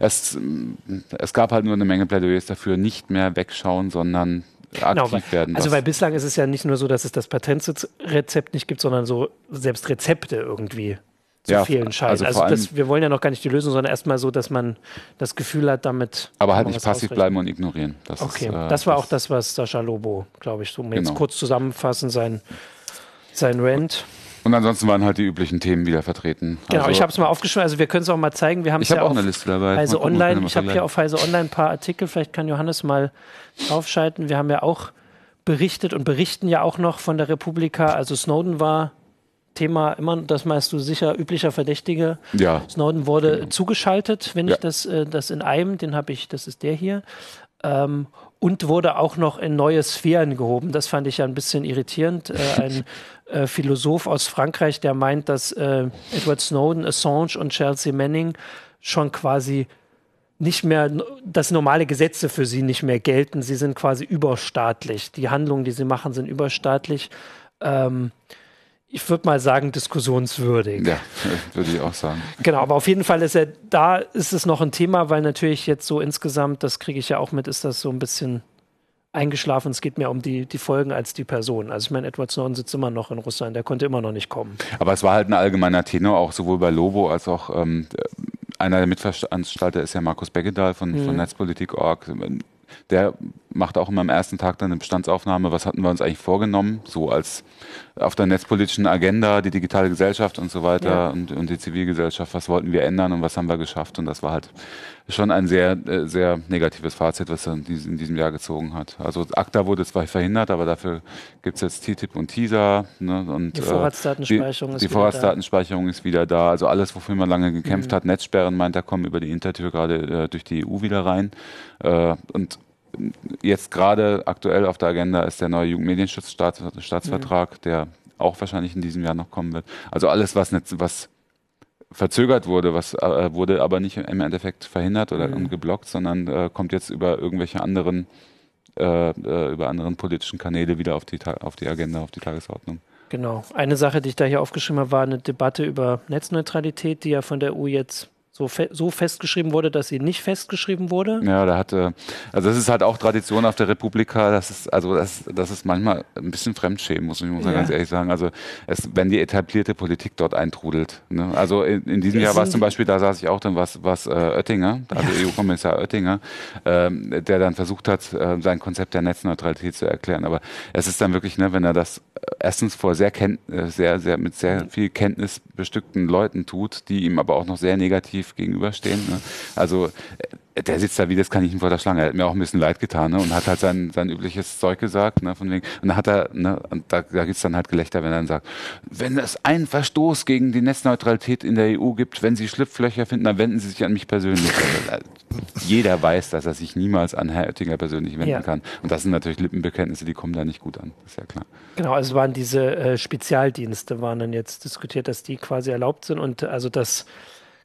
es, es gab halt nur eine Menge Plädoyers dafür, nicht mehr wegschauen, sondern aktiv weil, werden. Also weil bislang ist es ja nicht nur so, dass es das Patentrezept nicht gibt, sondern so selbst Rezepte irgendwie zu Ja, fehlen scheinen. also Also, das, wir wollen ja noch gar nicht die Lösung, sondern erstmal so, dass man das Gefühl hat, damit. aber halt nicht passiv ausrichten. bleiben und ignorieren. Das Okay, ist, äh, das war auch das, was Sascha Lobo, glaube ich, so um jetzt Genau. kurz zusammenfassen, sein, sein Rant. Und ansonsten waren halt die üblichen Themen wieder vertreten. Genau, also, ich habe es mal aufgeschrieben, also wir können es auch mal zeigen. Wir haben Ich habe ja auch eine Liste dabei. Heise gucken, Online. Ich habe hier auf Heise Online ein paar Artikel, vielleicht kann Johannes mal draufschalten. Wir haben ja auch berichtet und berichten ja auch noch von der Republika. Also Snowden war Thema immer, das meinst du sicher, üblicher Verdächtige. Ja, Snowden wurde zugeschaltet, wenn Ja. ich das, äh, das in einem, den habe ich, das ist der hier. Ähm, und wurde auch noch in neue Sphären gehoben. Das fand ich ja ein bisschen irritierend. Äh, ein äh, Philosoph aus Frankreich, der meint, dass äh, Edward Snowden, Assange und Chelsea Manning schon quasi nicht mehr, dass normale Gesetze für sie nicht mehr gelten. Sie sind quasi überstaatlich. Die Handlungen, die sie machen, sind überstaatlich. Ähm, ich würde mal sagen, diskussionswürdig. ja, würde ich auch sagen. Genau, aber auf jeden Fall ist er, da ist es noch ein Thema, weil natürlich jetzt so insgesamt, das kriege ich ja auch mit, ist das so ein bisschen eingeschlafen. Es geht mehr um die, die Folgen als die Person. Also ich meine, Edward Snowden sitzt immer noch in Russland, der konnte immer noch nicht kommen. Aber es war halt ein allgemeiner Tenor, auch sowohl bei Lobo als auch ähm, einer der Mitveranstalter ist ja Markus Beggedahl von, Mhm. von Netzpolitik.org. Der macht auch immer am ersten Tag dann eine Bestandsaufnahme, was hatten wir uns eigentlich vorgenommen, so als auf der netzpolitischen Agenda, die digitale Gesellschaft und so weiter Ja. und, und die Zivilgesellschaft, was wollten wir ändern und was haben wir geschafft. Und das war halt schon ein sehr, äh, sehr negatives Fazit, was er in diesem, Jahr gezogen hat. Also ACTA wurde zwar verhindert, aber dafür gibt es jetzt TTIP und TISA. Ne, und, Die äh, Vorratsdatenspeicherung die, ist die wieder Vorratsdatenspeicherung ist wieder da. Also alles, wofür man lange gekämpft Mhm. hat, Netzsperren meint er, kommen über die Hintertür gerade äh, durch die EU wieder rein. Äh, und jetzt gerade aktuell auf der Agenda ist der neue Jugendmedienschutzstaatsvertrag, Mhm. der auch wahrscheinlich in diesem Jahr noch kommen wird. Also alles, was, nicht, was verzögert wurde, was äh, wurde aber nicht im Endeffekt verhindert oder Mhm. geblockt, sondern äh, kommt jetzt über irgendwelche anderen äh, äh, über anderen politischen Kanäle wieder auf die, auf die Agenda, auf die Tagesordnung. Genau. Eine Sache, die ich da hier aufgeschrieben habe, war eine Debatte über Netzneutralität, die ja von der EU jetzt so, fe so festgeschrieben wurde, dass sie nicht festgeschrieben wurde. Ja, da hatte, also das ist halt auch Tradition auf der Republika, das ist, also das, das ist manchmal ein bisschen Fremdschämen, muss ich muss Ja. ganz ehrlich sagen. Also es, wenn die etablierte Politik dort eintrudelt. Ne? Also in, in diesem Es Jahr war es zum Beispiel, da saß ich auch drin, was, was äh, Oettinger, also EU-Kommissar Oettinger, ähm, der dann versucht hat, äh, sein Konzept der Netzneutralität zu erklären. Aber es ist dann wirklich, ne, wenn er das äh, erstens vor sehr, äh, sehr, sehr mit sehr viel Kenntnis bestückten Leuten tut, die ihm aber auch noch sehr negativ gegenüberstehen. Ne? Also äh, der sitzt da wie das Kaninchen vor der Schlange. Er hat mir auch ein bisschen leid getan ne? und hat halt sein, sein übliches Zeug gesagt. Ne? Von wegen, und dann hat er, ne? und da, da gibt es dann halt Gelächter, wenn er dann sagt, wenn es einen Verstoß gegen die Netzneutralität in der EU gibt, wenn Sie Schlupflöcher finden, dann wenden Sie sich an mich persönlich. Also, äh, Jeder weiß, dass er sich niemals an Herr Oettinger persönlich wenden Ja. kann. Und das sind natürlich Lippenbekenntnisse, die kommen da nicht gut an. Das ist ja klar. Genau, also waren diese äh, Spezialdienste, waren dann jetzt diskutiert, dass die quasi erlaubt sind und also dass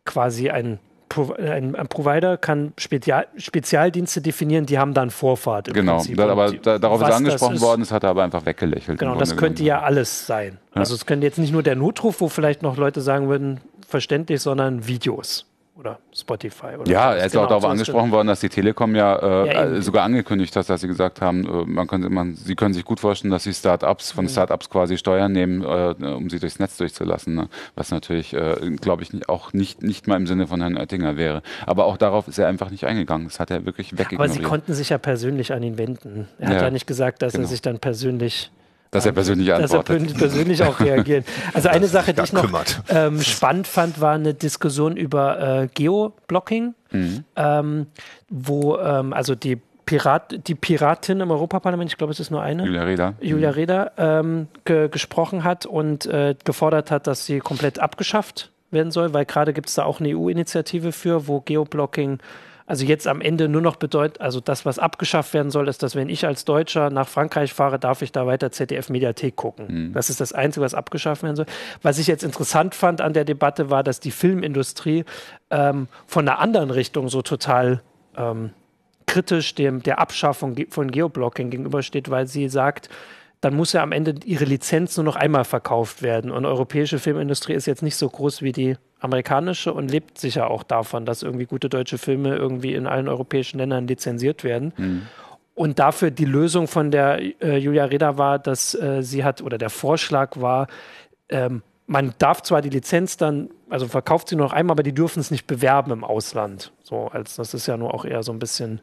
quasi ein, Pro ein, ein Provider kann Spezial Spezialdienste definieren, die haben dann Vorfahrt im Genau, Prinzip. da, aber da, darauf ist angesprochen ist, worden, das hat er aber einfach weggelächelt. Genau, das könnte ja alles sein. Also es könnte jetzt nicht nur der Notruf, wo vielleicht noch Leute sagen würden, verständlich, sondern Videos oder Spotify. Oder Ja, sowas. er ist Genau, auch darauf angesprochen worden, dass die Telekom ja, äh, Ja, äh, sogar angekündigt hat, dass sie gesagt haben, äh, man könnte, man, sie können sich gut vorstellen, dass sie Start-ups Mhm. von Start-ups quasi Steuern nehmen, äh, um sie durchs Netz durchzulassen. Ne? Was natürlich, äh, glaube ich, auch nicht, nicht mal im Sinne von Herrn Oettinger wäre. Aber auch darauf ist er einfach nicht eingegangen. Das hat er wirklich Aber sie konnten sich ja persönlich an ihn wenden. Er hat Ja, ja nicht gesagt, dass genau. er sich dann persönlich dass er persönlich dass er antwortet. pers- persönlich auch reagiert. Also eine Sache, die ich noch ähm, spannend fand, war eine Diskussion über äh, Geoblocking, Mhm. ähm, wo ähm, also die Pirat, die Piratin im Europaparlament, ich glaube, es ist nur eine, Julia Reda. Julia Reda, ähm, ge gesprochen hat und äh, gefordert hat, dass sie komplett abgeschafft werden soll, weil gerade gibt es da auch eine EU-Initiative für, wo Geoblocking also jetzt am Ende nur noch bedeutet, also das, was abgeschafft werden soll, ist, dass wenn ich als Deutscher nach Frankreich fahre, darf ich da weiter ZDF-Mediathek gucken. Das ist das Einzige, was abgeschafft werden soll. Was ich jetzt interessant fand an der Debatte war, dass die Filmindustrie ähm, von einer anderen Richtung so total ähm, kritisch dem, der Abschaffung von Geoblocking gegenübersteht, weil sie sagt, dann muss ja am Ende ihre Lizenz nur noch einmal verkauft werden. Und europäische Filmindustrie ist jetzt nicht so groß wie die amerikanische und lebt sicher auch davon, dass irgendwie gute deutsche Filme irgendwie in allen europäischen Ländern lizenziert werden. und dafür die Lösung von der äh, Julia Reda war, dass äh, sie hat, oder der Vorschlag war, ähm, man darf zwar die Lizenz dann, also verkauft sie nur noch einmal, aber die dürfen es nicht bewerben im Ausland. So, als das ist ja nur auch eher so ein bisschen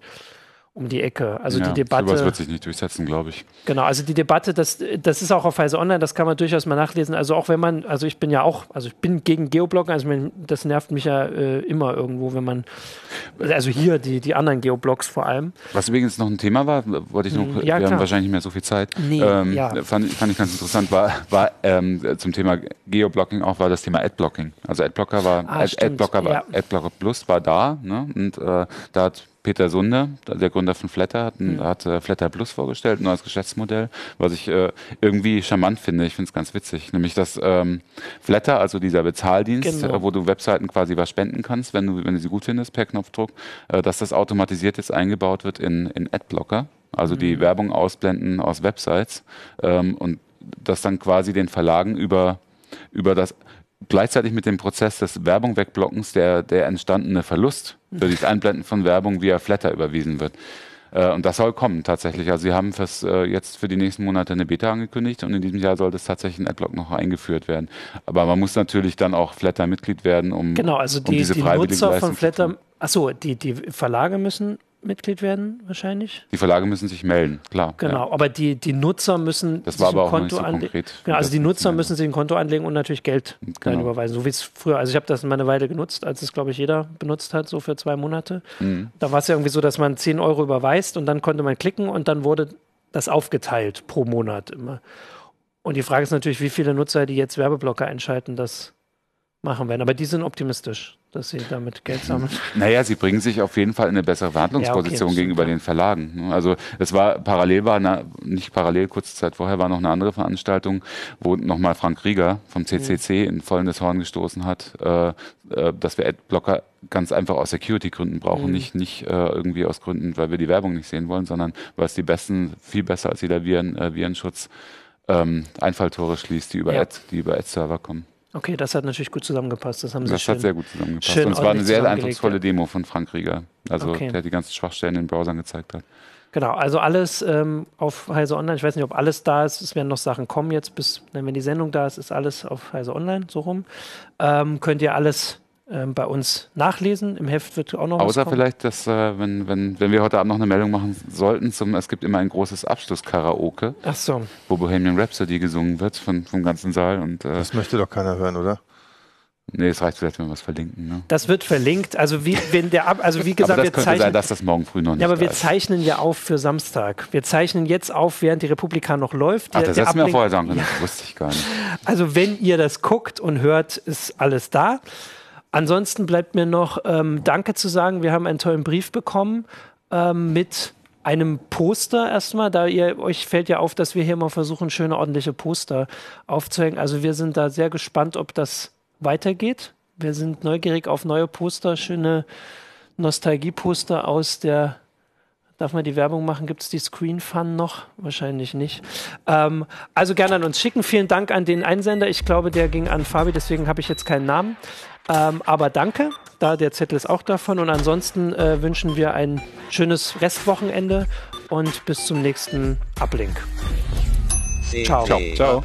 um die Ecke. Also ja, die Debatte. Sowas wird sich nicht durchsetzen, glaube ich. Genau, also die Debatte, das, das ist auch auf Heise Online, das kann man durchaus mal nachlesen. Also auch wenn man, also ich bin ja auch, also ich bin gegen Geobloggen, also das nervt mich ja äh, immer irgendwo, wenn man, also hier die, die anderen Geoblogs vor allem. Was übrigens noch ein Thema war, wollte ich noch, Hm, ja, wir klar. haben wahrscheinlich nicht mehr so viel Zeit. Nee, ähm, ja. fand, fand ich ganz interessant, war, war ähm, zum Thema Geoblocking auch war das Thema Adblocking. Also Adblocker war, Ah, Ad, Adblocker war, ja. Adblocker Plus war da, ne? Und äh, da hat Peter Sunde, der Gründer von Flatter, hat, Hm. ein, hat äh, Flatter Plus vorgestellt, ein neues Geschäftsmodell, was ich äh, irgendwie charmant finde. Ich finde es ganz witzig. Nämlich, dass ähm, Flatter, also dieser Bezahldienst, Genau. äh, wo du Webseiten quasi was spenden kannst, wenn du, wenn du sie gut findest per Knopfdruck, äh, dass das automatisiert jetzt eingebaut wird in, in Adblocker. Also Mhm. die Werbung ausblenden aus Websites ähm, und das dann quasi den Verlagen über, über das gleichzeitig mit dem Prozess des Werbung wegblockens der, der entstandene Verlust für das Einblenden von Werbung via Flatter überwiesen wird. Äh, und das soll kommen tatsächlich. Also sie haben fürs, äh, jetzt für die nächsten Monate eine Beta angekündigt und in diesem Jahr sollte es tatsächlich ein Adblock noch eingeführt werden. Aber man muss natürlich dann auch Flatter-Mitglied werden, um, Genau, also um die, diese die Nutzer von Flatter, achso, die, die Verlage müssen Mitglied werden, wahrscheinlich. Die Verlage müssen sich melden, klar. Genau, Ja. aber die, die Nutzer müssen Das sich war ein aber auch Konto so anlegen. Genau, also die Nutzer müssen sich ein Konto anlegen und natürlich Geld Genau. überweisen, so wie es früher, also ich habe das mal eine Weile genutzt, als es glaube ich jeder benutzt hat, so für zwei Monate. Mhm. Da war es ja irgendwie so, dass man 10 Euro überweist und dann konnte man klicken und dann wurde das aufgeteilt pro Monat immer. Und die Frage ist natürlich, wie viele Nutzer, die jetzt Werbeblocker einschalten, das machen werden. Aber die sind optimistisch, dass sie damit Geld sammeln. Naja, sie bringen sich auf jeden Fall in eine bessere Verhandlungsposition Ja, okay, gegenüber den Verlagen. ne? Also es war parallel war eine, nicht parallel, kurze Zeit vorher war noch eine andere Veranstaltung, wo nochmal Frank Rieger vom CCC in vollendes Horn gestoßen hat, äh, äh, dass wir Adblocker ganz einfach aus Security-Gründen brauchen, Mhm. nicht, nicht äh, irgendwie aus Gründen, weil wir die Werbung nicht sehen wollen, sondern weil es die besten, viel besser als jeder Viren, äh, Virenschutz ähm, Einfalltore schließt, die über Ja. Ad, die über Ad-Server kommen. Okay, das hat natürlich gut zusammengepasst. Das haben sie Das schön. hat sehr gut zusammengepasst. schön Und es war eine sehr eindrucksvolle. Demo von Frank Rieger. Also Okay. der die ganzen Schwachstellen in den Browsern gezeigt hat. Genau, also alles ähm, auf Heise Online. Ich weiß nicht, ob alles da ist. Es werden noch Sachen kommen jetzt, bis, wenn die Sendung da ist, ist alles auf Heise Online, so rum. Ähm, könnt ihr alles ähm, bei uns nachlesen. Im Heft wird auch noch was Außer kommen. vielleicht, dass äh, wenn, wenn, wenn wir heute Abend noch eine Meldung machen sollten, zum, es gibt immer ein großes Abschlusskaraoke, Ach so. wo Bohemian Rhapsody gesungen wird von, vom ganzen Saal. Und äh, Das möchte doch keiner hören, oder? nee, es reicht vielleicht, wenn wir was verlinken. Ne? Das wird verlinkt. Also wie, wenn der ab, also wie gesagt, aber das wir könnte zeichnen. sein, dass das morgen früh noch nicht ja, aber da wir ist. zeichnen ja auf für Samstag. Wir zeichnen jetzt auf, während die Republika noch läuft. Ach, Der- das der hättest du mir vorher sagen können. Das wusste ich gar nicht. Also wenn ihr das guckt und hört, ist alles da. Ansonsten bleibt mir noch ähm, Danke zu sagen. Wir haben einen tollen Brief bekommen ähm, mit einem Poster erstmal, da ihr euch fällt ja auf, dass wir hier mal versuchen, schöne ordentliche Poster aufzuhängen. Also wir sind da sehr gespannt, ob das weitergeht. Wir sind neugierig auf neue Poster, schöne Nostalgie-Poster aus der Darf man die Werbung machen? Gibt es die Screen Fun noch? Wahrscheinlich nicht. Ähm, also gerne an uns schicken. Vielen Dank an den Einsender. Ich glaube, der ging an Fabi, deswegen habe ich jetzt keinen Namen. Ähm, aber danke. Da der Zettel ist auch davon. Und ansonsten äh, wünschen wir ein schönes Restwochenende und bis zum nächsten Uplink. Ciao. Ciao. Ciao.